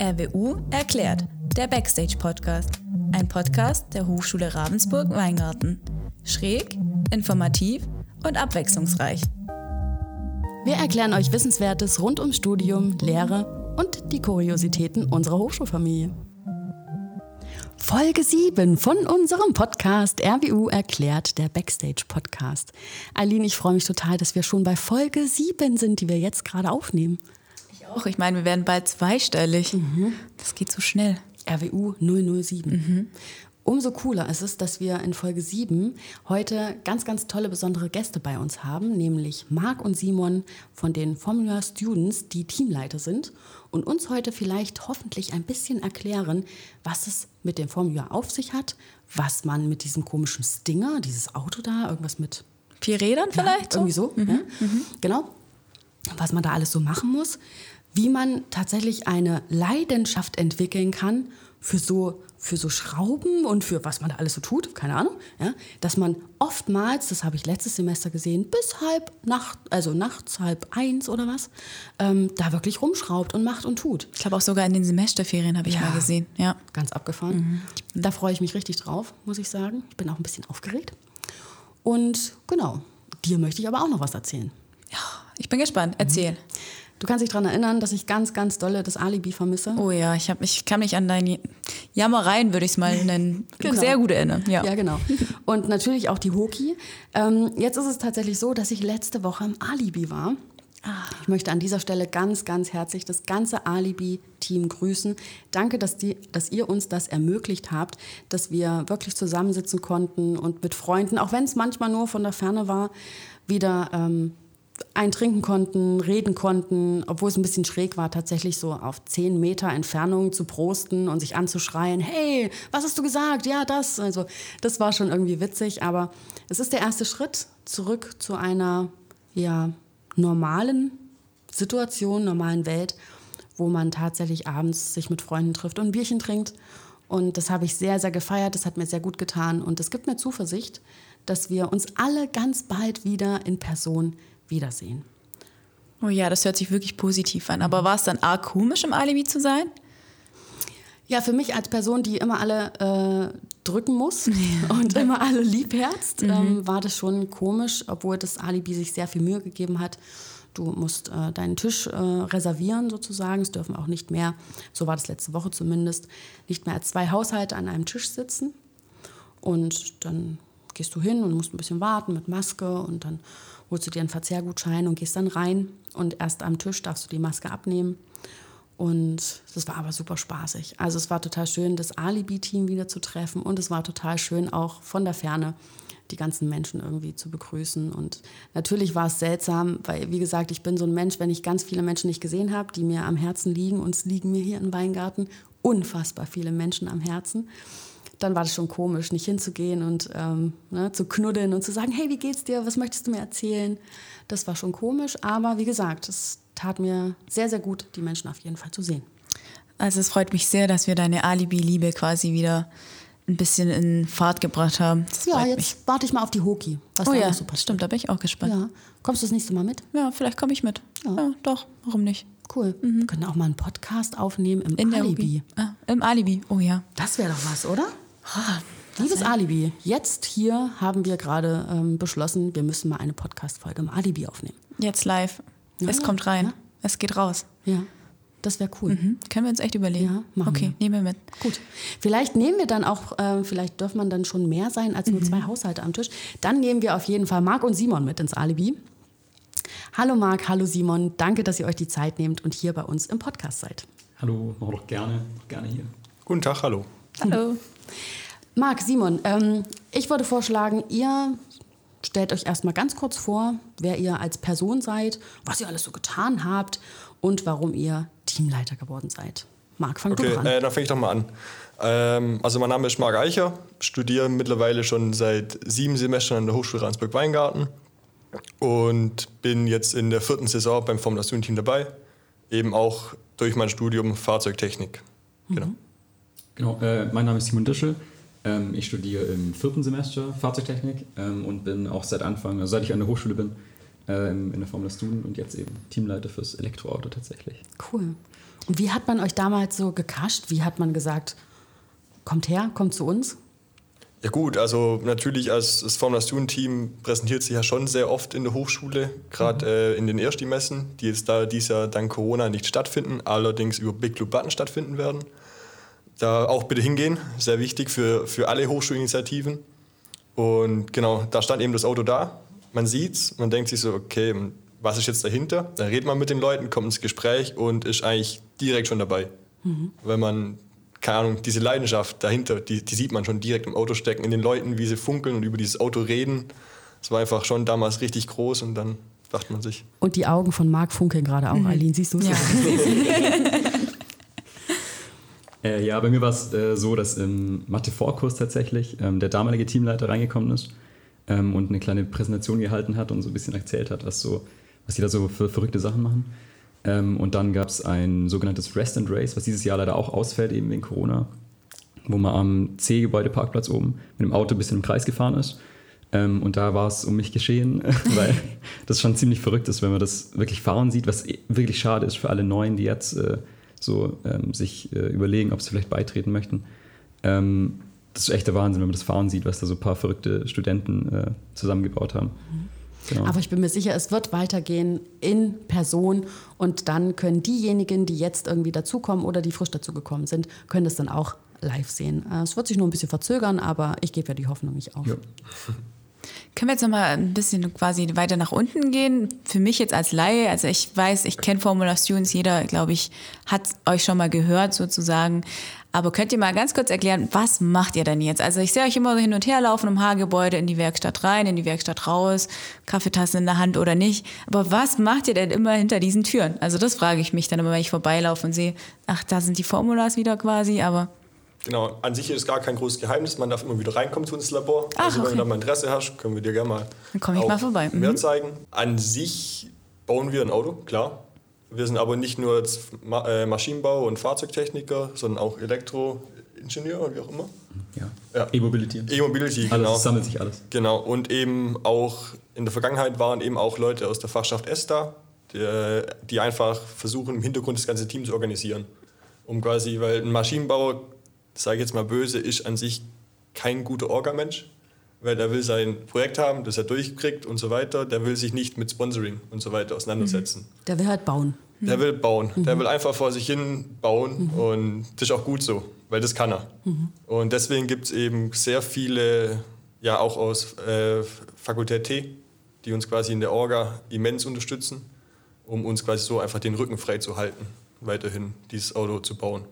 RWU erklärt, der Backstage-Podcast. Ein Podcast der Hochschule Ravensburg-Weingarten. Schräg, informativ und abwechslungsreich. Wir erklären euch Wissenswertes rund ums Studium, Lehre und die Kuriositäten unserer Hochschulfamilie. Folge 7 von unserem Podcast RWU erklärt, der Backstage-Podcast. Eileen, ich freue mich total, dass wir schon bei Folge 7 sind, die wir jetzt gerade aufnehmen auch. Ich meine, wir werden bald zweistellig. Mhm. Das geht so schnell. RWU 007. Mhm. Umso cooler ist es, dass wir in Folge 7 heute ganz, ganz tolle, besondere Gäste bei uns haben, nämlich Marc und Simon von den Formula Students, die Teamleiter sind und uns heute vielleicht hoffentlich ein bisschen erklären, was es mit dem Formula auf sich hat, was man mit diesem komischen Stinger, dieses Auto da, irgendwas mit vier Rädern vielleicht? Ja, irgendwie so. Mhm. Ja. Mhm. Genau. Was man da alles so machen muss wie man tatsächlich eine Leidenschaft entwickeln kann für so, für so Schrauben und für was man da alles so tut, keine Ahnung, ja, dass man oftmals, das habe ich letztes Semester gesehen, bis halb Nacht, also nachts halb eins oder was, ähm, da wirklich rumschraubt und macht und tut. Ich glaube auch sogar in den Semesterferien habe ich ja, mal gesehen. Ja. Ganz abgefahren. Mhm. Da freue ich mich richtig drauf, muss ich sagen. Ich bin auch ein bisschen aufgeregt. Und genau, dir möchte ich aber auch noch was erzählen. Ja, ich bin gespannt. Erzähl. Mhm. Du kannst dich daran erinnern, dass ich ganz, ganz dolle das Alibi vermisse. Oh ja, ich, hab, ich kann mich an deine Jammereien, würde ich es mal nennen, genau. sehr gut erinnern. Ja. ja, genau. Und natürlich auch die Hoki. Ähm, jetzt ist es tatsächlich so, dass ich letzte Woche im Alibi war. Ah. Ich möchte an dieser Stelle ganz, ganz herzlich das ganze Alibi-Team grüßen. Danke, dass, die, dass ihr uns das ermöglicht habt, dass wir wirklich zusammensitzen konnten und mit Freunden, auch wenn es manchmal nur von der Ferne war, wieder ähm, eintrinken konnten, reden konnten, obwohl es ein bisschen schräg war, tatsächlich so auf zehn Meter Entfernung zu prosten und sich anzuschreien, hey, was hast du gesagt? Ja, das. Also das war schon irgendwie witzig, aber es ist der erste Schritt zurück zu einer ja, normalen Situation, normalen Welt, wo man tatsächlich abends sich mit Freunden trifft und ein Bierchen trinkt. Und das habe ich sehr, sehr gefeiert, das hat mir sehr gut getan und es gibt mir Zuversicht, dass wir uns alle ganz bald wieder in Person wiedersehen. Oh ja, das hört sich wirklich positiv an. Aber war es dann arg komisch, im Alibi zu sein? Ja, für mich als Person, die immer alle äh, drücken muss ja. und immer alle liebherzt, mhm. ähm, war das schon komisch, obwohl das Alibi sich sehr viel Mühe gegeben hat. Du musst äh, deinen Tisch äh, reservieren sozusagen. Es dürfen auch nicht mehr, so war das letzte Woche zumindest, nicht mehr als zwei Haushalte an einem Tisch sitzen. Und dann gehst du hin und musst ein bisschen warten mit Maske und dann holst du dir einen Verzehrgutschein und gehst dann rein und erst am Tisch darfst du die Maske abnehmen. Und das war aber super spaßig. Also es war total schön, das Alibi-Team wieder zu treffen und es war total schön, auch von der Ferne die ganzen Menschen irgendwie zu begrüßen. Und natürlich war es seltsam, weil, wie gesagt, ich bin so ein Mensch, wenn ich ganz viele Menschen nicht gesehen habe, die mir am Herzen liegen, und es liegen mir hier im Weingarten unfassbar viele Menschen am Herzen dann war das schon komisch, nicht hinzugehen und ähm, ne, zu knuddeln und zu sagen, hey, wie geht's dir? Was möchtest du mir erzählen? Das war schon komisch, aber wie gesagt, es tat mir sehr, sehr gut, die Menschen auf jeden Fall zu sehen. Also es freut mich sehr, dass wir deine Alibi-Liebe quasi wieder ein bisschen in Fahrt gebracht haben. Das ja, jetzt mich. warte ich mal auf die Hoki. Was oh ja, so stimmt, da bin ich auch gespannt. Ja. Kommst du das nächste Mal mit? Ja, vielleicht komme ich mit. Ja. ja. doch, warum nicht? Cool. Mhm. Wir können auch mal einen Podcast aufnehmen im in Alibi. Ah, Im Alibi, oh ja. Das wäre doch was, oder? Ah, Liebes Alibi, jetzt hier haben wir gerade ähm, beschlossen, wir müssen mal eine Podcast-Folge im Alibi aufnehmen. Jetzt live. Ja, es kommt rein. Ja. Es geht raus. Ja. Das wäre cool. Mhm. Können wir uns echt überlegen. Ja, machen okay, wir. nehmen wir mit. Gut. Vielleicht nehmen wir dann auch, äh, vielleicht dürfen man dann schon mehr sein als nur mhm. zwei Haushalte am Tisch. Dann nehmen wir auf jeden Fall Marc und Simon mit ins Alibi. Hallo Marc, hallo Simon. Danke, dass ihr euch die Zeit nehmt und hier bei uns im Podcast seid. Hallo, doch gerne, gerne hier. Guten Tag, hallo. Hallo. Marc, Simon, ähm, ich würde vorschlagen, ihr stellt euch erstmal ganz kurz vor, wer ihr als Person seid, was ihr alles so getan habt und warum ihr Teamleiter geworden seid. Marc, fang okay, du an. Äh, dann fange ich doch mal an. Ähm, also mein Name ist Marc Eicher, studiere mittlerweile schon seit sieben Semestern an der Hochschule Ransburg-Weingarten und bin jetzt in der vierten Saison beim Formula Student Team dabei, eben auch durch mein Studium Fahrzeugtechnik. Mhm. Genau, äh, mein Name ist Simon Dischel. Ähm, ich studiere im vierten Semester Fahrzeugtechnik ähm, und bin auch seit Anfang, also seit ich an der Hochschule bin, äh, in der Formel Student und jetzt eben Teamleiter fürs Elektroauto tatsächlich. Cool. Und wie hat man euch damals so gekascht? Wie hat man gesagt, kommt her, kommt zu uns? Ja gut, also natürlich als das Formula Student Team präsentiert sich ja schon sehr oft in der Hochschule, gerade mhm. äh, in den Ersti-Messen, die jetzt da dieses Jahr dank Corona nicht stattfinden, allerdings über Big Blue Button stattfinden werden. Da auch bitte hingehen, sehr wichtig für, für alle Hochschulinitiativen. Und genau, da stand eben das Auto da, man sieht's, man denkt sich so, okay, was ist jetzt dahinter? Dann redet man mit den Leuten, kommt ins Gespräch und ist eigentlich direkt schon dabei. Mhm. Weil man keine Ahnung, diese Leidenschaft dahinter, die, die sieht man schon direkt im Auto stecken, in den Leuten, wie sie funkeln und über dieses Auto reden. Das war einfach schon damals richtig groß und dann dachte man sich. Und die Augen von Marc funkeln gerade auch, mhm. Eileen, siehst du es? Ja. äh, ja, bei mir war es äh, so, dass im Mathe-Vorkurs tatsächlich ähm, der damalige Teamleiter reingekommen ist ähm, und eine kleine Präsentation gehalten hat und so ein bisschen erzählt hat, was, so, was die da so für verrückte Sachen machen. Ähm, und dann gab es ein sogenanntes Rest and Race, was dieses Jahr leider auch ausfällt, eben wegen Corona, wo man am C-Gebäudeparkplatz oben mit dem Auto ein bisschen im Kreis gefahren ist. Ähm, und da war es um mich geschehen, weil das schon ziemlich verrückt ist, wenn man das wirklich fahren sieht, was wirklich schade ist für alle Neuen, die jetzt äh, so ähm, sich äh, überlegen, ob sie vielleicht beitreten möchten. Ähm, das ist echt der Wahnsinn, wenn man das fahren sieht, was da so ein paar verrückte Studenten äh, zusammengebaut haben. Mhm. Genau. Aber ich bin mir sicher, es wird weitergehen in Person und dann können diejenigen, die jetzt irgendwie dazukommen oder die frisch dazugekommen sind, können das dann auch live sehen. Äh, es wird sich nur ein bisschen verzögern, aber ich gebe ja die Hoffnung nicht auf. Ja. Können wir jetzt noch mal ein bisschen quasi weiter nach unten gehen? Für mich jetzt als Laie, also ich weiß, ich kenne Formula Students, jeder, glaube ich, hat euch schon mal gehört sozusagen. Aber könnt ihr mal ganz kurz erklären, was macht ihr denn jetzt? Also ich sehe euch immer so hin und her laufen im Haargebäude, in die Werkstatt rein, in die Werkstatt raus, Kaffeetasse in der Hand oder nicht. Aber was macht ihr denn immer hinter diesen Türen? Also das frage ich mich dann immer, wenn ich vorbeilaufe und sehe, ach, da sind die Formulas wieder quasi, aber... Genau, an sich ist es gar kein großes Geheimnis. Man darf immer wieder reinkommen zu uns Labor. Ach, also wenn okay. du da mal Interesse hast, können wir dir gerne mal, Dann komme ich mal vorbei. mehr mhm. zeigen. An sich bauen wir ein Auto, klar. Wir sind aber nicht nur äh, Maschinenbau und Fahrzeugtechniker, sondern auch Elektroingenieur und wie auch immer. Ja. ja. E-Mobility. E-Mobility, genau. Alles, sammelt sich alles. Genau. Und eben auch in der Vergangenheit waren eben auch Leute aus der Fachschaft ESTA, die, die einfach versuchen, im Hintergrund das ganze Team zu organisieren. Um quasi, weil ein Maschinenbauer, sage ich jetzt mal böse, ist an sich kein guter Orgamensch weil er will sein Projekt haben, das er durchkriegt und so weiter. Der will sich nicht mit Sponsoring und so weiter auseinandersetzen. Mhm. Der will halt bauen. Der will bauen. Mhm. Der will einfach vor sich hin bauen mhm. und das ist auch gut so, weil das kann er. Mhm. Und deswegen gibt es eben sehr viele, ja auch aus äh, Fakultät T, die uns quasi in der Orga immens unterstützen, um uns quasi so einfach den Rücken frei zu halten, weiterhin dieses Auto zu bauen.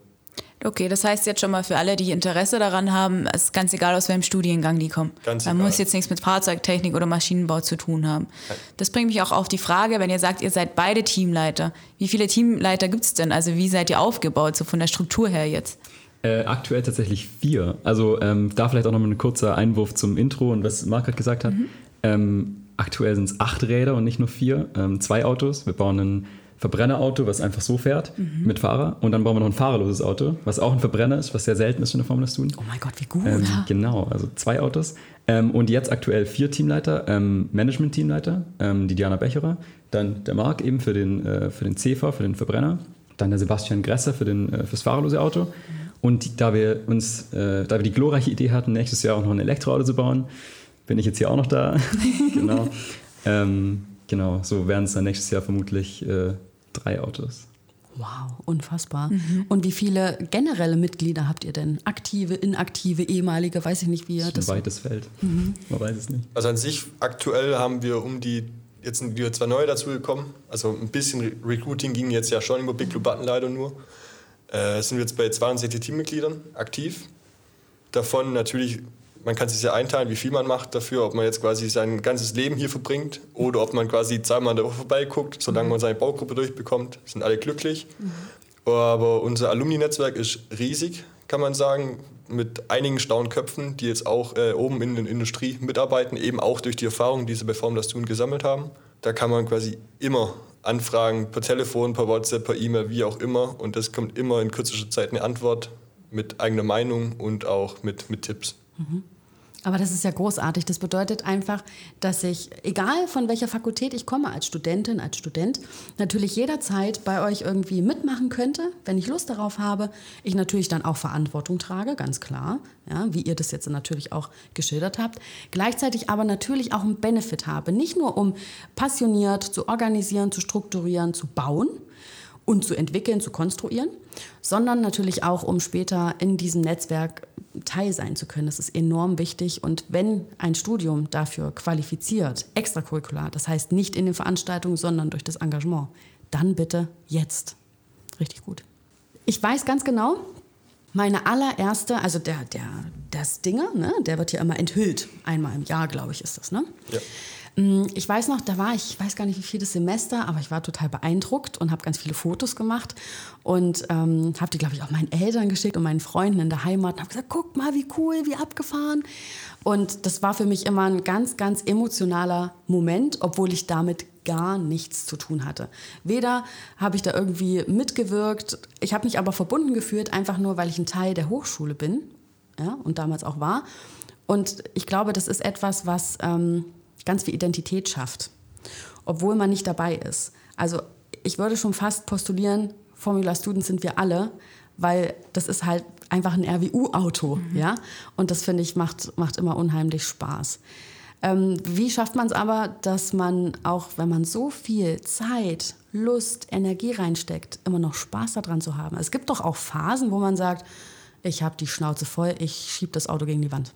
Okay, das heißt jetzt schon mal für alle, die Interesse daran haben, es ist ganz egal, aus welchem Studiengang die kommen. Ganz Man egal. muss jetzt nichts mit Fahrzeugtechnik oder Maschinenbau zu tun haben. Das bringt mich auch auf die Frage, wenn ihr sagt, ihr seid beide Teamleiter, wie viele Teamleiter gibt es denn? Also wie seid ihr aufgebaut, so von der Struktur her jetzt? Äh, aktuell tatsächlich vier. Also ähm, da vielleicht auch noch mal ein kurzer Einwurf zum Intro und was Marc gerade gesagt hat. Mhm. Ähm, aktuell sind es acht Räder und nicht nur vier. Ähm, zwei Autos. Wir bauen einen Verbrennerauto, was einfach so fährt mhm. mit Fahrer. Und dann bauen wir noch ein fahrerloses Auto, was auch ein Verbrenner ist, was sehr selten ist in der Formel 1 tun. Oh mein Gott, wie gut. Ähm, genau, also zwei Autos. Ähm, und jetzt aktuell vier Teamleiter, ähm, Management-Teamleiter, ähm, die Diana Becherer, dann der Marc eben für den, äh, für den CEFA, für den Verbrenner, dann der Sebastian Gresser für den, äh, fürs fahrerlose Auto. Mhm. Und die, da wir uns, äh, da wir die glorreiche Idee hatten, nächstes Jahr auch noch ein Elektroauto zu bauen, bin ich jetzt hier auch noch da. genau. Ähm, genau, so werden es dann nächstes Jahr vermutlich äh, drei Autos. Wow, unfassbar. Mhm. Und wie viele generelle Mitglieder habt ihr denn? Aktive, inaktive, ehemalige, weiß ich nicht, wie ihr das. Ist ein weites Feld. Mhm. Man weiß es nicht. Also an sich, aktuell haben wir um die, jetzt sind wir zwei neue dazugekommen. Also ein bisschen Recruiting ging jetzt ja schon über Big Blue Button leider nur. Äh, sind wir jetzt bei 62 Teammitgliedern aktiv. Davon natürlich man kann sich ja einteilen, wie viel man macht dafür, ob man jetzt quasi sein ganzes Leben hier verbringt oder ob man quasi zweimal in der Woche vorbeiguckt, solange mhm. man seine Baugruppe durchbekommt, sind alle glücklich. Mhm. Aber unser Alumni-Netzwerk ist riesig, kann man sagen, mit einigen schlauen Köpfen, die jetzt auch äh, oben in der Industrie mitarbeiten, eben auch durch die Erfahrung, die sie bei Form das Tun gesammelt haben. Da kann man quasi immer anfragen, per Telefon, per WhatsApp, per E-Mail, wie auch immer. Und das kommt immer in kürzester Zeit eine Antwort mit eigener Meinung und auch mit, mit Tipps. Mhm. Aber das ist ja großartig. Das bedeutet einfach, dass ich, egal von welcher Fakultät ich komme, als Studentin, als Student, natürlich jederzeit bei euch irgendwie mitmachen könnte, wenn ich Lust darauf habe. Ich natürlich dann auch Verantwortung trage, ganz klar, ja, wie ihr das jetzt natürlich auch geschildert habt. Gleichzeitig aber natürlich auch einen Benefit habe. Nicht nur um passioniert zu organisieren, zu strukturieren, zu bauen, und zu entwickeln, zu konstruieren, sondern natürlich auch, um später in diesem Netzwerk Teil sein zu können. Das ist enorm wichtig. Und wenn ein Studium dafür qualifiziert, extracurricular, das heißt nicht in den Veranstaltungen, sondern durch das Engagement, dann bitte jetzt. Richtig gut. Ich weiß ganz genau, meine allererste, also der, der, das Dinger, ne, der wird ja immer enthüllt. Einmal im Jahr, glaube ich, ist das, ne? Ja. Mm, ich weiß noch, da war ich, ich weiß gar nicht wie vieles Semester, aber ich war total beeindruckt und habe ganz viele Fotos gemacht und ähm, habe die, glaube ich, auch meinen Eltern geschickt und meinen Freunden in der Heimat und habe gesagt, guck mal, wie cool, wie abgefahren. Und das war für mich immer ein ganz, ganz emotionaler Moment, obwohl ich damit gar nichts zu tun hatte. Weder habe ich da irgendwie mitgewirkt, ich habe mich aber verbunden gefühlt, einfach nur, weil ich ein Teil der Hochschule bin ja, und damals auch war. Und ich glaube, das ist etwas, was... Ähm, ganz viel Identität schafft, obwohl man nicht dabei ist. Also ich würde schon fast postulieren, Formula Students sind wir alle, weil das ist halt einfach ein RWU-Auto, mhm. ja. Und das finde ich macht, macht immer unheimlich Spaß. Ähm, wie schafft man es aber, dass man auch, wenn man so viel Zeit, Lust, Energie reinsteckt, immer noch Spaß daran zu haben? Es gibt doch auch Phasen, wo man sagt, ich habe die Schnauze voll, ich schiebe das Auto gegen die Wand.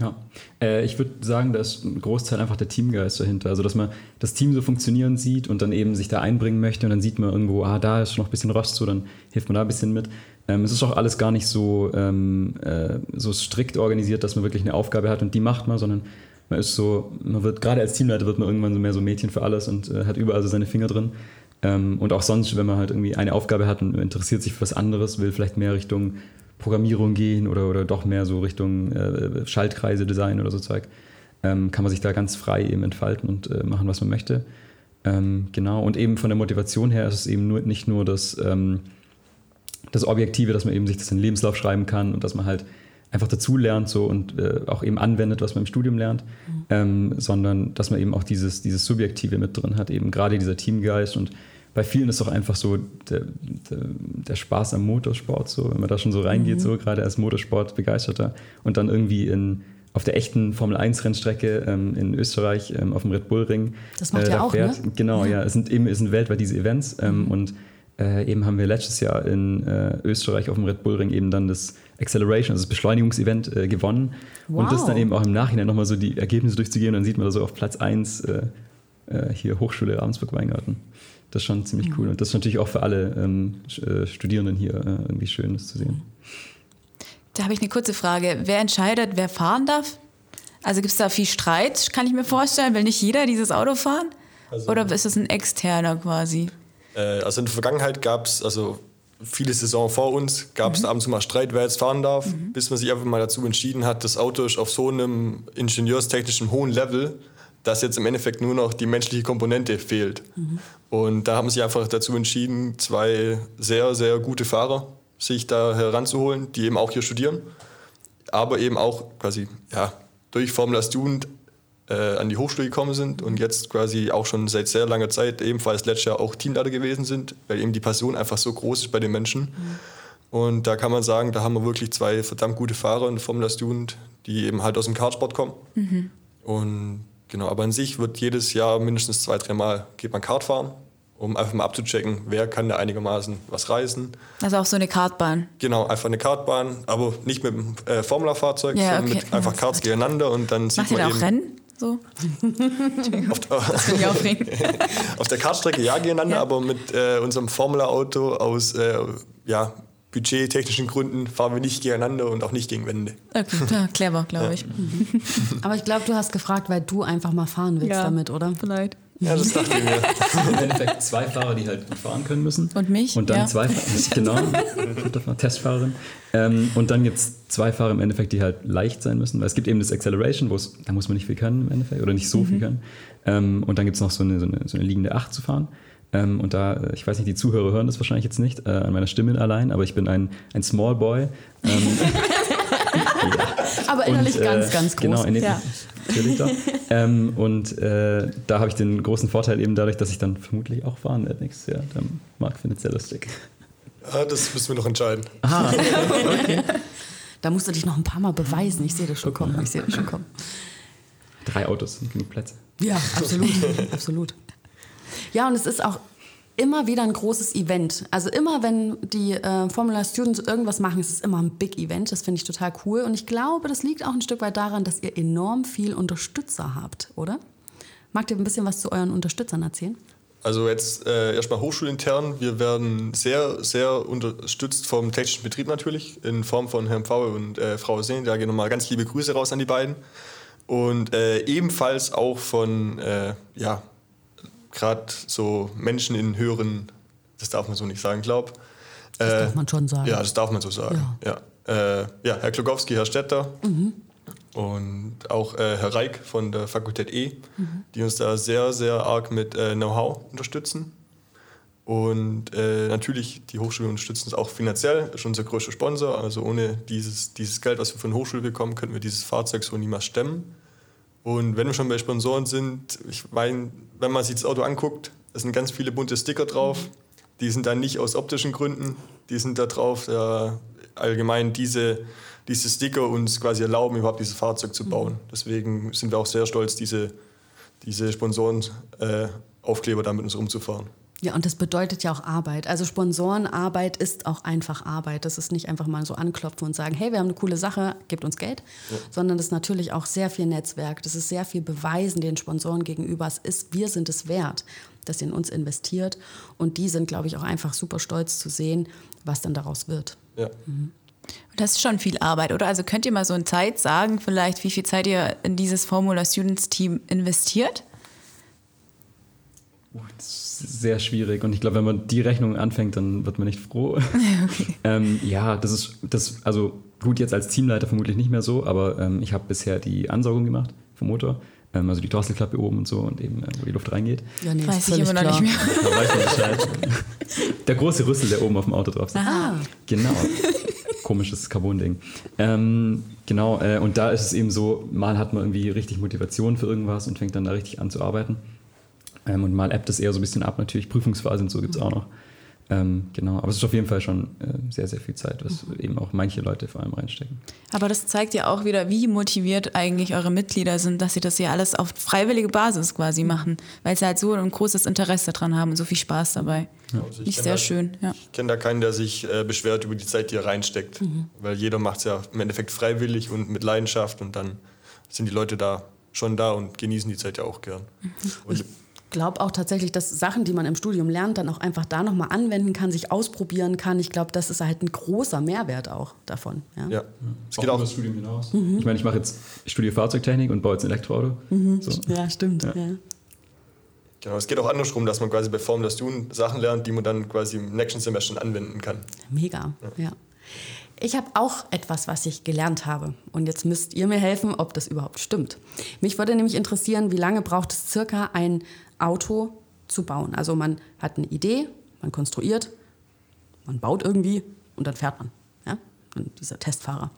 Ja, äh, ich würde sagen, da ist ein Großteil einfach der Teamgeist dahinter. Also, dass man das Team so funktionieren sieht und dann eben sich da einbringen möchte und dann sieht man irgendwo, ah, da ist noch ein bisschen Rost, so dann hilft man da ein bisschen mit. Ähm, es ist auch alles gar nicht so, ähm, äh, so strikt organisiert, dass man wirklich eine Aufgabe hat und die macht man, sondern man ist so, man wird, gerade als Teamleiter wird man irgendwann so mehr so Mädchen für alles und äh, hat überall so seine Finger drin. Ähm, und auch sonst, wenn man halt irgendwie eine Aufgabe hat und interessiert sich für was anderes, will vielleicht mehr Richtung Programmierung gehen oder, oder doch mehr so Richtung äh, Schaltkreise, Design oder so Zeug, ähm, kann man sich da ganz frei eben entfalten und äh, machen, was man möchte. Ähm, genau, und eben von der Motivation her ist es eben nur, nicht nur das, ähm, das Objektive, dass man eben sich das in den Lebenslauf schreiben kann und dass man halt einfach dazu lernt so und äh, auch eben anwendet, was man im Studium lernt, mhm. ähm, sondern dass man eben auch dieses, dieses Subjektive mit drin hat, eben gerade dieser Teamgeist und bei vielen ist doch einfach so der, der, der, Spaß am Motorsport, so, wenn man da schon so reingeht, mhm. so gerade als Motorsportbegeisterter und dann irgendwie in, auf der echten Formel 1 Rennstrecke ähm, in Österreich ähm, auf dem Red Bull Ring. Das macht äh, ja da auch, fährt. ne? Genau, ja. ja. Es sind eben es sind weltweit diese Events ähm, mhm. und äh, eben haben wir letztes Jahr in äh, Österreich auf dem Red Bull Ring eben dann das Acceleration, also das Beschleunigungsevent äh, gewonnen. Wow. Und das dann eben auch im Nachhinein nochmal so die Ergebnisse durchzugehen und dann sieht man da so auf Platz 1 äh, äh, hier Hochschule Ravensburg-Weingarten. Das ist schon ziemlich cool. Und das ist natürlich auch für alle ähm, äh, Studierenden hier äh, irgendwie schön, das zu sehen. Da habe ich eine kurze Frage. Wer entscheidet, wer fahren darf? Also gibt es da viel Streit, kann ich mir vorstellen? Will nicht jeder dieses Auto fahren? Also, Oder ist das ein externer quasi? Äh, also in der Vergangenheit gab es, also viele Saison vor uns, gab es mhm. ab und zu mal Streit, wer jetzt fahren darf, mhm. bis man sich einfach mal dazu entschieden hat, das Auto ist auf so einem ingenieurstechnischen hohen Level, dass jetzt im Endeffekt nur noch die menschliche Komponente fehlt. Mhm. Und da haben sie einfach dazu entschieden, zwei sehr, sehr gute Fahrer sich da heranzuholen, die eben auch hier studieren, aber eben auch quasi ja, durch Formula Student äh, an die Hochschule gekommen sind und jetzt quasi auch schon seit sehr langer Zeit ebenfalls letztes Jahr auch Teamleiter gewesen sind, weil eben die Passion einfach so groß ist bei den Menschen. Mhm. Und da kann man sagen, da haben wir wirklich zwei verdammt gute Fahrer in Formula Student, die eben halt aus dem Kartsport kommen. Mhm. Und Genau, aber an sich wird jedes Jahr mindestens zwei, dreimal geht man Kart fahren, um einfach mal abzuchecken, wer kann da einigermaßen was reisen. Also auch so eine Kartbahn. Genau, einfach eine Kartbahn, aber nicht mit einem äh, Formula-Fahrzeug, ja, sondern okay. mit einfach Karts gegeneinander und dann Macht sieht man ihr da auch Rennen? So. auf, der, auf der Kartstrecke ja gegeneinander, ja. aber mit äh, unserem Formula-Auto aus äh, ja, budgettechnischen Gründen fahren wir nicht gegeneinander und auch nicht gegen Wände. Okay, klar, clever, glaube ja. ich. Aber ich glaube, du hast gefragt, weil du einfach mal fahren willst ja, damit, oder? Vielleicht. Ja, das dachte ich mir. Im Endeffekt zwei Fahrer, die halt gut fahren können müssen. Und mich? Und dann ja. zwei, genau, Testfahrerin. Ähm, und dann gibt es zwei Fahrer im Endeffekt, die halt leicht sein müssen. Weil es gibt eben das Acceleration, wo es, da muss man nicht viel können im Endeffekt, oder nicht so mhm. viel können. Ähm, und dann gibt es noch so eine, so, eine, so eine liegende Acht zu fahren. Ähm, und da, äh, ich weiß nicht, die Zuhörer hören das wahrscheinlich jetzt nicht äh, an meiner Stimme allein, aber ich bin ein, ein Small Boy. Ähm, Aber innerlich Und, äh, ganz, ganz groß. Genau, innerlich, Ja. natürlich doch. ähm, und äh, da habe ich den großen Vorteil eben dadurch, dass ich dann vermutlich auch fahren werde nächstes Jahr. Der Marc findet es sehr lustig. Ja, das müssen wir noch entscheiden. Da musst du dich noch ein paar Mal beweisen. Ich sehe das schon kommen. Ich sehe das schon kommen. Drei Autos sind genug Plätze. Ja, absolut, absolut. Ja, und es ist auch immer wieder ein großes Event. Also immer, wenn die äh, Formula Students irgendwas machen, ist es immer ein Big Event. Das finde ich total cool. Und ich glaube, das liegt auch ein Stück weit daran, dass ihr enorm viel Unterstützer habt, oder? Mag ihr ein bisschen was zu euren Unterstützern erzählen? Also jetzt äh, erstmal hochschulintern. Wir werden sehr, sehr unterstützt vom technischen Betrieb natürlich, in Form von Herrn Pfaue und äh, Frau Sehn. Da gehen nochmal ganz liebe Grüße raus an die beiden. Und äh, ebenfalls auch von, äh, ja, gerade so Menschen in höheren, das darf man so nicht sagen, glaub. Das Äh, darf man schon sagen. Ja, das darf man so sagen. Ja, Äh, ja Herr Klugowski, Herr Stetter und auch äh, Herr Reik von der Fakultät E, die uns da sehr, sehr arg mit äh, Know-how unterstützen. Und äh, natürlich, die Hochschule unterstützen uns auch finanziell, ist unser größter Sponsor. Also ohne dieses, dieses Geld, was wir von der Hochschule bekommen, könnten wir dieses Fahrzeug so niemals stemmen. Und wenn wir schon bei Sponsoren sind, ich meine, wenn man sich das Auto anguckt, da sind ganz viele bunte Sticker drauf. Die sind dann nicht aus optischen Gründen, die sind da drauf, da allgemein diese, diese Sticker uns quasi erlauben, überhaupt dieses Fahrzeug zu bauen. Deswegen sind wir auch sehr stolz, diese, diese Sponsoren-Aufkleber äh, Aufkleber da mit uns rumzufahren. Ja, und das bedeutet ja auch Arbeit. Also Sponsorenarbeit ist auch einfach Arbeit. Das ist nicht einfach mal so anklopfen und sagen, hey, wir haben eine coole Sache, gebt uns Geld, sondern das ist natürlich auch sehr viel Netzwerk. Das ist sehr viel Beweisen den Sponsoren gegenüber. Es ist, wir sind es wert, dass ihr in uns investiert. Und die sind, glaube ich, auch einfach super stolz zu sehen, was dann daraus wird. Ja. Das ist schon viel Arbeit, oder? Also könnt ihr mal so in Zeit sagen, vielleicht, wie viel Zeit ihr in dieses Formula Students Team investiert? Das ist sehr schwierig und ich glaube, wenn man die Rechnung anfängt, dann wird man nicht froh. ähm, ja, das ist das, also gut, jetzt als Teamleiter vermutlich nicht mehr so, aber ähm, ich habe bisher die Ansaugung gemacht vom Motor, ähm, also die Drosselklappe oben und so und eben, äh, wo die Luft reingeht. Ja, nee, Weiß ich immer noch nicht mehr. Da weiß man Bescheid. Der große Rüssel, der oben auf dem Auto drauf sitzt. Ah, Genau. Komisches Carbon-Ding. Ähm, genau, äh, und da ist es eben so, mal hat man irgendwie richtig Motivation für irgendwas und fängt dann da richtig an zu arbeiten. Ähm, und mal ebbt es eher so ein bisschen ab, natürlich. Prüfungsphase und so gibt es auch noch. Ähm, genau, aber es ist auf jeden Fall schon äh, sehr, sehr viel Zeit, was eben auch manche Leute vor allem reinstecken. Aber das zeigt ja auch wieder, wie motiviert eigentlich eure Mitglieder sind, dass sie das ja alles auf freiwillige Basis quasi machen, weil sie halt so ein großes Interesse dran haben und so viel Spaß dabei. Also ich sehr da- schön, ja. Ich kenne da keinen, der sich äh, beschwert über die Zeit, die er reinsteckt. Weil jeder macht es ja im Endeffekt freiwillig und mit Leidenschaft und dann sind die Leute da schon da und genießen die Zeit ja auch gern. Und ich glaube auch tatsächlich, dass Sachen, die man im Studium lernt, dann auch einfach da nochmal anwenden kann, sich ausprobieren kann. Ich glaube, das ist halt ein großer Mehrwert auch davon. Ja? ja, es geht auch, das Studium hinaus. Ich meine, ich mache jetzt, ich studiere Fahrzeugtechnik und baue jetzt ein Elektroauto. So. Ja, stimmt. Ja. Ja. genau, es geht auch andersrum, dass man quasi bei Formula Student Sachen lernt, die man dann quasi im nächsten Semester anwenden kann. Mega, ja. Ich habe auch etwas, was ich gelernt habe. Und jetzt müsst ihr mir helfen, ob das überhaupt stimmt. Mich würde nämlich interessieren, wie lange braucht es circa, ein Auto zu bauen? Also man hat eine Idee, man konstruiert, man baut irgendwie und dann fährt man. Ja? Und dieser Testfahrer.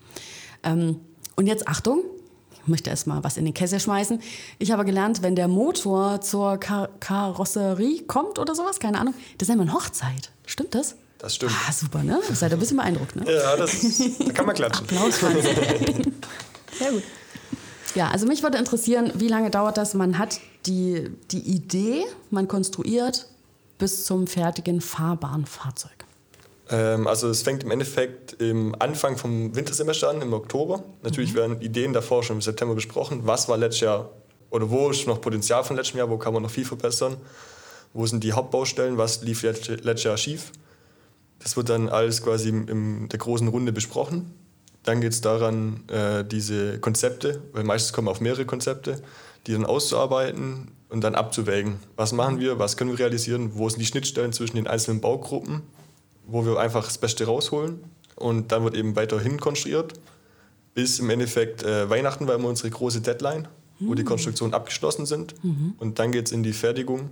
Ähm, und jetzt Achtung, ich möchte erstmal was in den Kessel schmeißen. Ich habe gelernt, wenn der Motor zur Kar Karosserie kommt oder sowas, keine Ahnung, das nennt man Hochzeit. Stimmt das? Das stimmt. Ah, super, ne? Ihr seid ein bisschen beeindruckt, ne? Ja, das, da kann man klatschen. Applaus. Sehr gut. Ja, also mich würde interessieren, wie lange dauert das? Man hat die, die Idee, man konstruiert bis zum fertigen fahrbaren Fahrzeug. Ähm, also es fängt im Endeffekt im Anfang vom Wintersemester an, im Oktober. Natürlich werden Ideen davor schon im September besprochen. Was war letztes Jahr oder wo ist noch Potenzial von letztem Jahr, wo kann man noch viel verbessern? Wo sind die Hauptbaustellen, was lief letzt- letztes Jahr schief? Das wird dann alles quasi in, der großen Runde besprochen. Dann geht es daran, äh, diese Konzepte, weil meistens kommen auch mehrere Konzepte, die dann auszuarbeiten und dann abzuwägen. Was machen wir, was können wir realisieren, wo sind die Schnittstellen zwischen den einzelnen Baugruppen, wo wir einfach das Beste rausholen. Und dann wird eben weiterhin konstruiert, bis im Endeffekt äh, Weihnachten war immer unsere große Deadline, wo die Konstruktionen abgeschlossen sind. Und dann geht es in die Fertigung.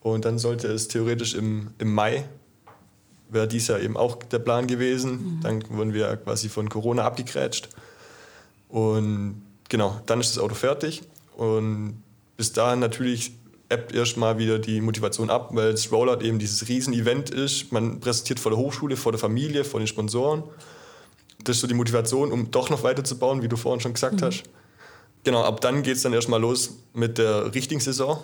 Und dann sollte es theoretisch im, im Mai, wäre dies Jahr eben auch der Plan gewesen. Dann wurden wir quasi von Corona abgegrätscht. Und genau, dann ist das Auto fertig. Und bis dahin natürlich ebbt erstmal wieder die Motivation ab, weil das Rollout eben dieses Riesen-Event ist. Man präsentiert vor der Hochschule, vor der Familie, vor den Sponsoren. Das ist so die Motivation, um doch noch weiterzubauen, wie du vorhin schon gesagt mhm. hast. Genau, ab dann geht es dann erstmal los mit der richtigen Saison,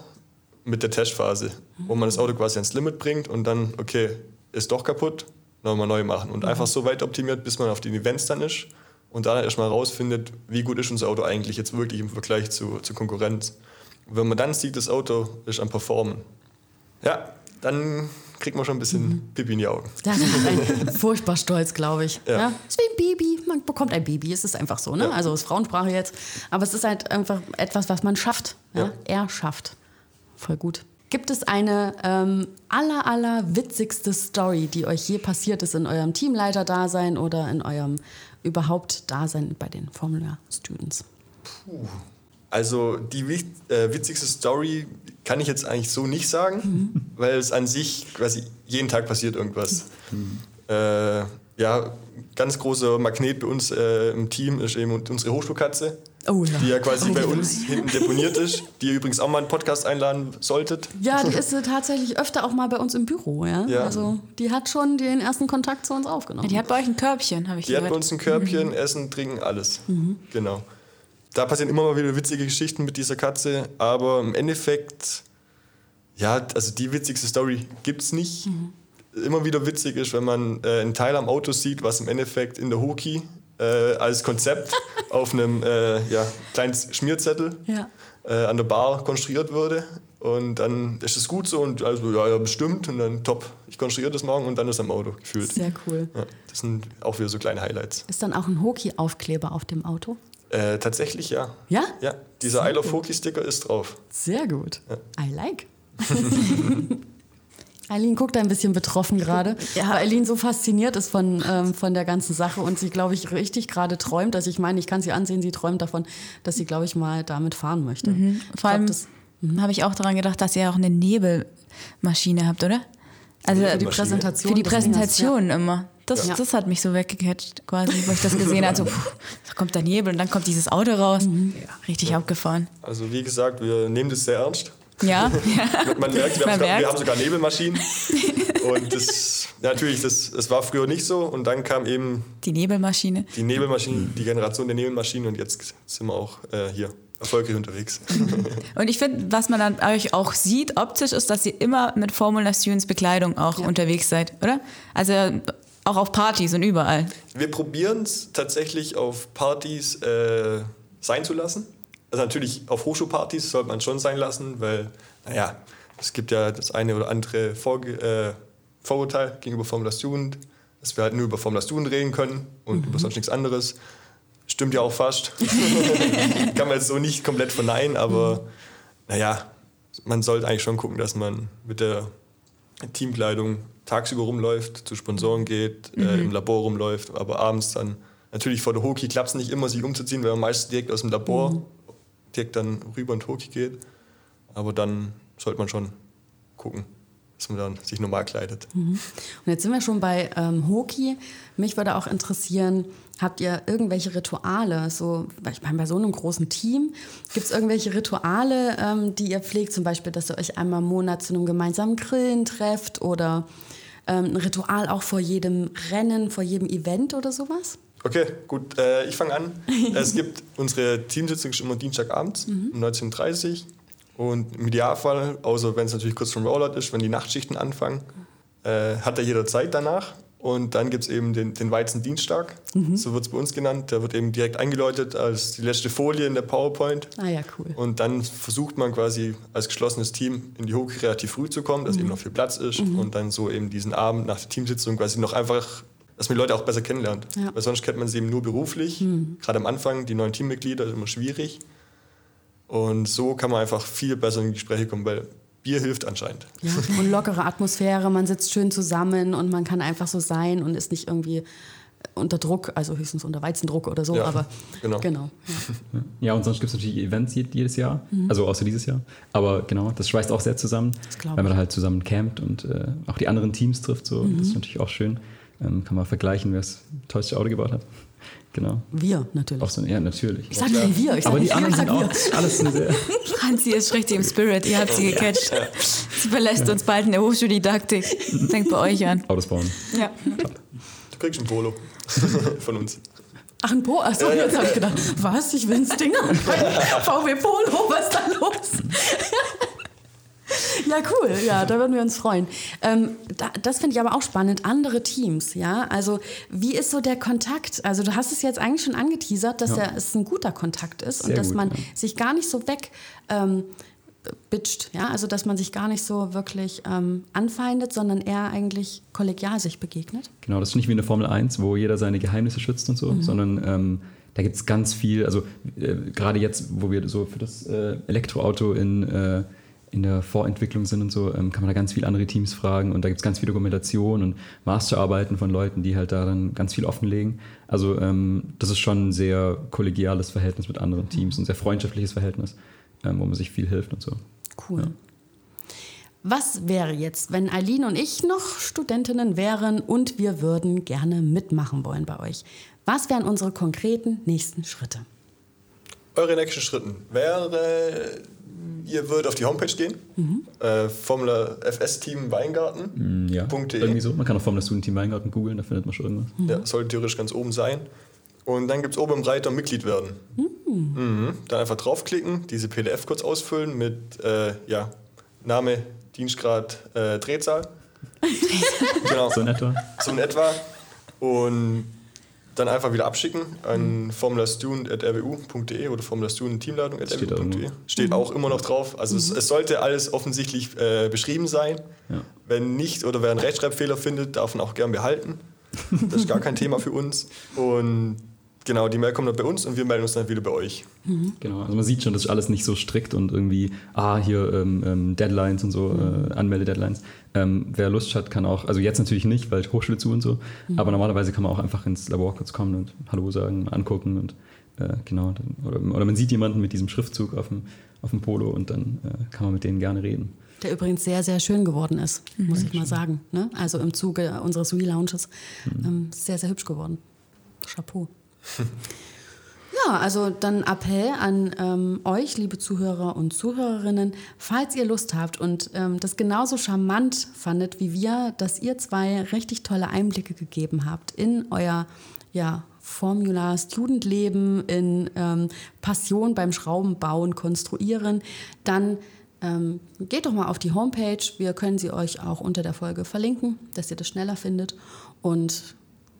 mit der Testphase, mhm. wo man das Auto quasi ans Limit bringt und dann, okay, ist doch kaputt, nochmal neu machen. Und mhm. einfach so weit optimiert, bis man auf den Events dann ist und dann erstmal rausfindet, wie gut ist unser Auto eigentlich jetzt wirklich im Vergleich zu, zur Konkurrenz. Und wenn man dann sieht, das Auto ist am Performen, ja, dann kriegt man schon ein bisschen mhm. Pipi in die Augen. Das ist ein furchtbar stolz, glaube ich. Ja. ja. Es ist wie ein Baby. Man bekommt ein Baby. Es ist einfach so. Ne? Ja. Also ist Frauensprache jetzt. Aber es ist halt einfach etwas, was man schafft. Ja? ja. Er schafft. Voll gut. Gibt es eine ähm, aller, aller witzigste Story, die euch je passiert ist in eurem Teamleiter-Dasein oder in eurem überhaupt Dasein bei den Formula Students? Puh. Also die äh, witzigste Story kann ich jetzt eigentlich so nicht sagen, mhm. weil es an sich quasi jeden Tag passiert irgendwas. Mhm. Äh, ja, ganz großer Magnet bei uns äh, im Team ist eben unsere Hochschulkatze. Oh, ja. Die ja quasi oh, bei uns ja. hinten deponiert ist, die ihr übrigens auch mal einen Podcast einladen solltet. Ja, die ist tatsächlich öfter auch mal bei uns im Büro, ja. ja. Also die hat schon den ersten Kontakt zu uns aufgenommen. die hat bei euch ein Körbchen, habe ich die gehört. Die hat bei uns ein Körbchen, mhm. Essen, Trinken, alles. Mhm. Genau da passieren immer mal wieder witzige Geschichten mit dieser Katze, aber im Endeffekt, ja, also die witzigste Story gibt es nicht. Mhm. Immer wieder witzig ist, wenn man äh, einen Teil am Auto sieht, was im Endeffekt in der Hoki äh, als Konzept auf einem äh, ja, kleinen Schmierzettel ja. Äh, an der Bar konstruiert wurde. Und dann ist es gut so und also, ja, ja, bestimmt. Und dann top, ich konstruiere das morgen und dann ist es am Auto gefühlt. Sehr cool. Ja, das sind auch wieder so kleine Highlights. Ist dann auch ein Hoki-Aufkleber auf dem Auto? Äh, tatsächlich ja. Ja? Ja, dieser Sehr I Love Hoki Sticker ist drauf. Sehr gut. Ja. I like. Eileen guckt ein bisschen betroffen gerade, ja. weil Eileen so fasziniert ist von, ähm, von der ganzen Sache und sie, glaube ich, richtig gerade träumt. Also ich meine, ich kann sie ansehen, sie träumt davon, dass sie, glaube ich, mal damit fahren möchte. Mhm. Vor allem mhm. habe ich auch daran gedacht, dass ihr auch eine Nebelmaschine habt, oder? Also für die Präsentation. Für die Präsentation ja. immer. Das, ja. das hat mich so weggecatcht, quasi, wo ich das gesehen habe. So, da kommt der Nebel und dann kommt dieses Auto raus. Mhm. Richtig ja. abgefahren. Also wie gesagt, wir nehmen das sehr ernst. Ja. Man merkt, wir, Man haben, merkt. wir haben sogar Nebelmaschinen. und das, natürlich, das, das war früher nicht so. Und dann kam eben... Die Nebelmaschine. Die Nebelmaschine, die Generation der Nebelmaschinen. Und jetzt sind wir auch äh, hier erfolgreich unterwegs. Und ich finde, was man an euch auch sieht optisch, ist, dass ihr immer mit Formula Students Bekleidung auch ja. unterwegs seid, oder? Also auch auf Partys und überall. Wir probieren es tatsächlich auf Partys äh, sein zu lassen. Also natürlich auf Hochschulpartys sollte man schon sein lassen, weil, naja, es gibt ja das eine oder andere Vor äh, Vorurteil gegenüber Formula Student, dass wir halt nur über Formula Student reden können und mhm. über sonst nichts anderes. Stimmt ja auch fast. Kann man jetzt so nicht komplett verneinen, aber mhm. naja, man sollte eigentlich schon gucken, dass man mit der Teamkleidung tagsüber rumläuft, zu Sponsoren geht, äh, mhm. äh, im Labor rumläuft, aber abends dann natürlich vor der Hoki klappt es nicht immer, sich umzuziehen, weil man meistens direkt aus dem Labor mhm. Direkt dann rüber und Hoki geht. Aber dann sollte man schon gucken, dass man dann sich normal kleidet. Mhm. Und jetzt sind wir schon bei ähm, Hoki. Mich würde auch interessieren, habt ihr irgendwelche Rituale? So, ich meine, bei so einem großen Team gibt es irgendwelche Rituale, ähm, die ihr pflegt? Zum Beispiel, dass ihr euch einmal im Monat zu einem gemeinsamen Grillen trefft oder ähm, ein Ritual auch vor jedem Rennen, vor jedem Event oder sowas? Okay, gut. Äh, ich fange an. es gibt unsere Teamsitzung immer Dienstagabend mhm. um 19.30 Uhr. Und im Idealfall, außer wenn es natürlich kurz vom Rollout ist, wenn die Nachtschichten anfangen, äh, hat er jeder Zeit danach. Und dann gibt es eben den, den Weizendienstag, mhm. so wird es bei uns genannt. Der wird eben direkt eingeläutet als die letzte Folie in der PowerPoint. Ah ja, cool. Und dann versucht man quasi als geschlossenes Team in die Hochkreativ relativ früh zu kommen, dass mhm. eben noch viel Platz ist. Mhm. Und dann so eben diesen Abend nach der Teamsitzung quasi noch einfach, dass man die Leute auch besser kennenlernt. Ja. Weil sonst kennt man sie eben nur beruflich. Mhm. Gerade am Anfang, die neuen Teammitglieder, ist immer schwierig. Und so kann man einfach viel besser in die Gespräche kommen, weil Bier hilft anscheinend. Ja, und lockere Atmosphäre, man sitzt schön zusammen und man kann einfach so sein und ist nicht irgendwie unter Druck, also höchstens unter Weizendruck oder so, ja, aber genau. genau ja. ja. und sonst gibt es natürlich Events jedes Jahr, mhm. also außer dieses Jahr. Aber genau, das schweißt auch sehr zusammen, weil man da halt zusammen campt und äh, auch die anderen Teams trifft. So. Mhm. Das ist natürlich auch schön. Ähm, kann man vergleichen, wer das tollste Auto gebaut hat. Genau. Wir natürlich. Auch so, ja, natürlich. ich sag nicht wir, ich sag Aber die nicht anderen wir, sind auch alles eine sehr. Franzi ist richtig im Spirit, ihr habt sie gecatcht. Sie verlässt uns bald in der Hochschuldidaktik. Denkt bei euch an. Autos bauen. Ja. Du kriegst ein Polo von uns. Ach, ein Po, achso, jetzt habe ich gedacht, was, ich will ein Stinger VW Polo, was ist da los? Ja, cool. Ja, da würden wir uns freuen. Ähm, da, das finde ich aber auch spannend. Andere Teams, ja. Also, wie ist so der Kontakt? Also, du hast es jetzt eigentlich schon angeteasert, dass Ja. er, es ein guter Kontakt ist und Sehr dass gut, man ja. sich gar nicht so weg ähm, bitcht, ja. Also, dass man sich gar nicht so wirklich ähm, anfeindet, sondern eher eigentlich kollegial sich begegnet. Genau, das ist nicht wie in der Formel 1, wo jeder seine Geheimnisse schützt und so, Mhm. sondern ähm, da gibt es ganz viel, also äh, gerade jetzt, wo wir so für das äh, Elektroauto in, äh, in der Vorentwicklung sind und so, ähm, kann man da ganz viele andere Teams fragen und da gibt es ganz viel Dokumentation und Masterarbeiten von Leuten, die halt da dann ganz viel offenlegen. Also ähm, das ist schon ein sehr kollegiales Verhältnis mit anderen Teams, ein sehr freundschaftliches Verhältnis, ähm, wo man sich viel hilft und so. Cool. Was wäre jetzt, wenn Eileen und ich noch Studentinnen wären und wir würden gerne mitmachen wollen bei euch? Was wären unsere konkreten nächsten Schritte? Eure nächsten Schritten wäre, ihr würdet auf die Homepage gehen, äh, Formula FS Team Weingarten. Mm, Ja, .de. irgendwie so. Man kann auch Formel Student Team Weingarten googeln, da findet man schon irgendwas. Ja, sollte theoretisch ganz oben sein. Und dann gibt es oben im Reiter Mitglied werden. Mhm. Dann einfach draufklicken, diese PDF kurz ausfüllen mit äh, ja, Name, Dienstgrad, äh, Drehzahl. genau, So in etwa. so in etwa. Und dann einfach wieder abschicken an formularstudent.rwu.de oder Steht da formularstudent-teamleitung.rwu.de. irgendwo. Steht auch immer noch drauf. Also es, es sollte alles offensichtlich äh, beschrieben sein. Ja. Wenn nicht oder wer einen Rechtschreibfehler findet, darf ihn auch gern behalten. Das ist gar kein Thema für uns. Und genau, die Mail kommt dann bei uns und wir melden uns dann wieder bei euch. Genau, also man sieht schon, das ist alles nicht so strikt und irgendwie, ah, hier ähm, ähm, Deadlines und so, äh, Anmelde-Deadlines. Ähm, wer Lust hat, kann auch, also jetzt natürlich nicht, weil Hochschule zu und so, aber normalerweise kann man auch einfach ins Labor kurz kommen und Hallo sagen, angucken und äh, genau, dann, oder, oder man sieht jemanden mit diesem Schriftzug auf dem, auf dem Polo und dann äh, kann man mit denen gerne reden. Der übrigens sehr, sehr schön geworden ist, muss ich mal sagen. Ne? Also im Zuge unseres Wii-Lounges. Ähm, sehr, sehr hübsch geworden. Chapeau. Ja, also dann Appell an ähm, euch, liebe Zuhörer und Zuhörerinnen, falls ihr Lust habt und ähm, das genauso charmant fandet wie wir, dass ihr zwei richtig tolle Einblicke gegeben habt in euer ja, Formula Studentleben, in ähm, Passion beim Schraubenbauen, Konstruieren, dann ähm, geht doch mal auf die Homepage. Wir können sie euch auch unter der Folge verlinken, dass ihr das schneller findet. Und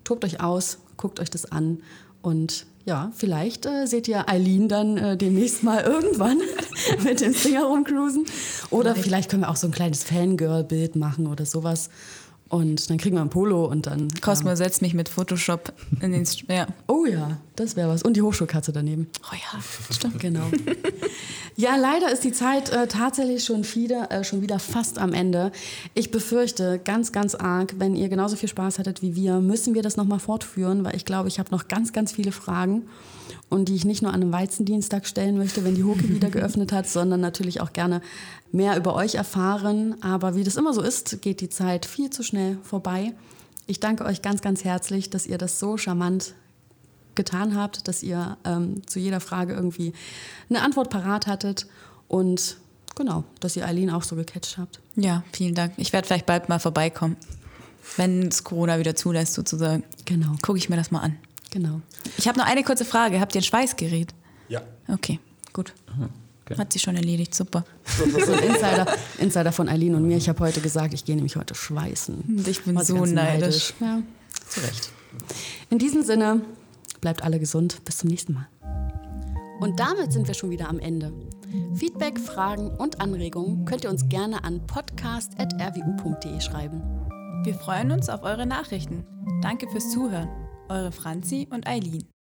tobt euch aus, guckt euch das an. Und ja, vielleicht äh, seht ihr Eileen dann äh, demnächst mal irgendwann mit dem Finger rumcruisen. Oder vielleicht können wir auch so ein kleines Fangirl-Bild machen oder sowas. Und dann kriegen wir ein Polo und dann. Cosmo setzt mich mit Photoshop in den. St ja. Oh ja, das wäre was. Und die Hochschulkatze daneben. Oh ja. Stimmt, genau. ja, leider ist die Zeit äh, tatsächlich schon wieder, äh, schon wieder fast am Ende. Ich befürchte ganz, ganz arg, wenn ihr genauso viel Spaß hattet wie wir, müssen wir das nochmal fortführen, weil ich glaube, ich habe noch ganz, ganz viele Fragen und die ich nicht nur an einem Weizendienstag stellen möchte, wenn die Hoke wieder geöffnet hat, sondern natürlich auch gerne mehr über euch erfahren. Aber wie das immer so ist, geht die Zeit viel zu schnell vorbei. Ich danke euch ganz, ganz herzlich, dass ihr das so charmant getan habt, dass ihr ähm, zu jeder Frage irgendwie eine Antwort parat hattet und genau, dass ihr Eileen auch so gecatcht habt. ja, vielen Dank. Ich werde vielleicht bald mal vorbeikommen. Wenn es Corona wieder zulässt, sozusagen. Genau, Gucke ich mir das mal an. Genau. Ich habe noch eine kurze Frage. Habt ihr ein Schweißgerät? Ja. Okay, gut. Okay. Hat sie schon erledigt. Super. So ein Insider, Insider von Eileen und mir. Ich habe heute gesagt, ich gehe nämlich heute schweißen. Und ich bin sie so ganz neidisch. Ja, zu Recht. In diesem Sinne, bleibt alle gesund. Bis zum nächsten Mal. Und damit sind wir schon wieder am Ende. Feedback, Fragen und Anregungen könnt ihr uns gerne an podcast.rwu.de schreiben. Wir freuen uns auf eure Nachrichten. Danke fürs Zuhören. Eure Franzi und Eileen.